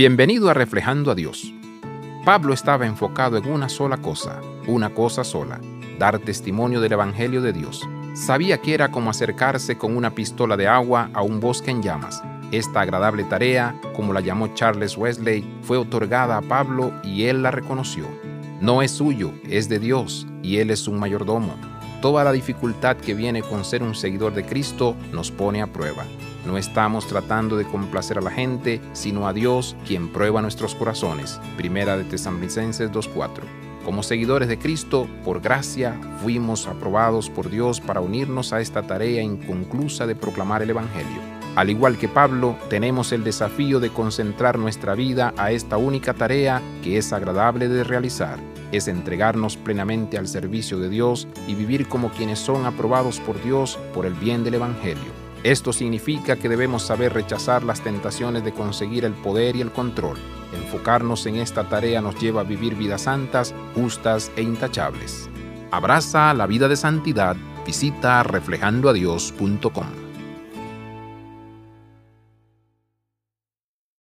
Bienvenido a Reflejando a Dios. Pablo estaba enfocado en una sola cosa, una cosa sola, dar testimonio del Evangelio de Dios. Sabía que era como acercarse con una pistola de agua a un bosque en llamas. Esta agradable tarea, como la llamó Charles Wesley, fue otorgada a Pablo y él la reconoció. No es suyo, es de Dios, y él es un mayordomo. Toda la dificultad que viene con ser un seguidor de Cristo nos pone a prueba. No estamos tratando de complacer a la gente, sino a Dios quien prueba nuestros corazones. Primera de Tesalonicenses 2.4. Como seguidores de Cristo, por gracia, fuimos aprobados por Dios para unirnos a esta tarea inconclusa de proclamar el Evangelio. Al igual que Pablo, tenemos el desafío de concentrar nuestra vida a esta única tarea que es agradable de realizar, es entregarnos plenamente al servicio de Dios y vivir como quienes son aprobados por Dios por el bien del Evangelio. Esto significa que debemos saber rechazar las tentaciones de conseguir el poder y el control. Enfocarnos en esta tarea nos lleva a vivir vidas santas, justas e intachables. Abraza la vida de santidad. Visita reflejandoadios.com.